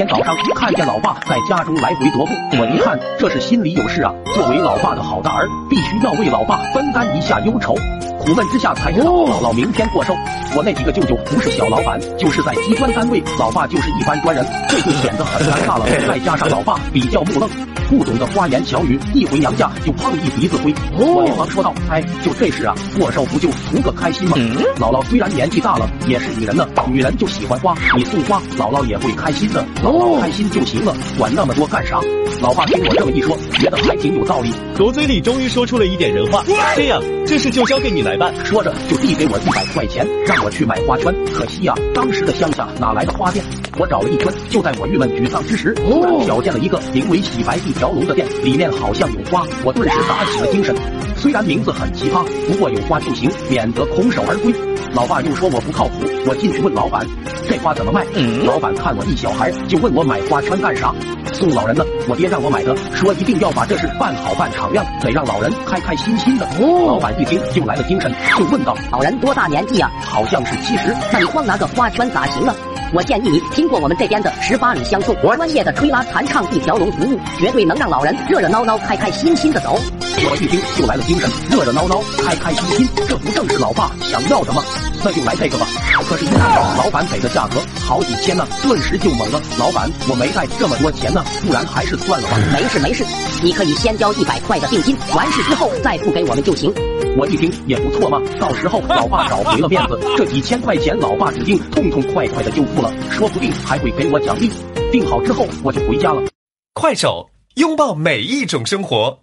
天早上看见老爸在家中来回踱步，我一看这是心里有事啊。作为老爸的好大儿，必须要为老爸分担一下忧愁。苦问之下才知道姥姥明天过寿。我那几个舅舅不是小老板，就是在机关单位，老爸就是一般专人，这就显得很尴尬了。再加上老爸比较木愣。不懂得花言巧语，一回娘家就碰一鼻子灰。我连忙说道：“哎，就这事啊，过寿不就图个开心吗？姥姥虽然年纪大了，也是女人呢，女人就喜欢花，你送花，姥姥也会开心的。姥姥开心就行了，管那么多干啥？”老爸听我这么一说，觉得还挺有道理，狗嘴里终于说出了一点人话。这样，这事就交给你来办。说着就递给我一百块钱，让我去买花圈。可惜呀，当时的乡下哪来的花店？我找了一圈，就在我郁闷沮丧之时，突然瞟见了一个名为“洗白一条龙”的店，里面好像有花，我顿时打起了精神。虽然名字很奇葩，不过有花就行，免得空手而归。老爸又说我不靠谱，我进去问老板，这花怎么卖？老板看我一小孩，就问我买花圈干啥？送老人呢，我爹让我买的，说一定要把这事办好办敞亮，得让老人开开心心的。老板一听就来了精神，就问道：老人多大年纪啊？好像是七十。那你光拿个花圈咋行呢？我建议你听过我们这边的十八里相送，专业的吹拉弹唱一条龙服务，绝对能让老人热热闹闹、开开心心的走。我一听就来了精神，热热闹闹、开开心心，这不正是老爸想要的吗？那就来这个吧。可是，一看到老板给的价格好几千呢，顿时就懵了。老板，我没带这么多钱呢，不然还是算了吧。没事没事，你可以先交一百块的定金，完事之后再付给我们就行。我一听也不错嘛，到时候老爸找回了面子，这几千块钱老爸指定痛痛快快的就付了，说不定还会给我奖励。定好之后我就回家了。快手，拥抱每一种生活。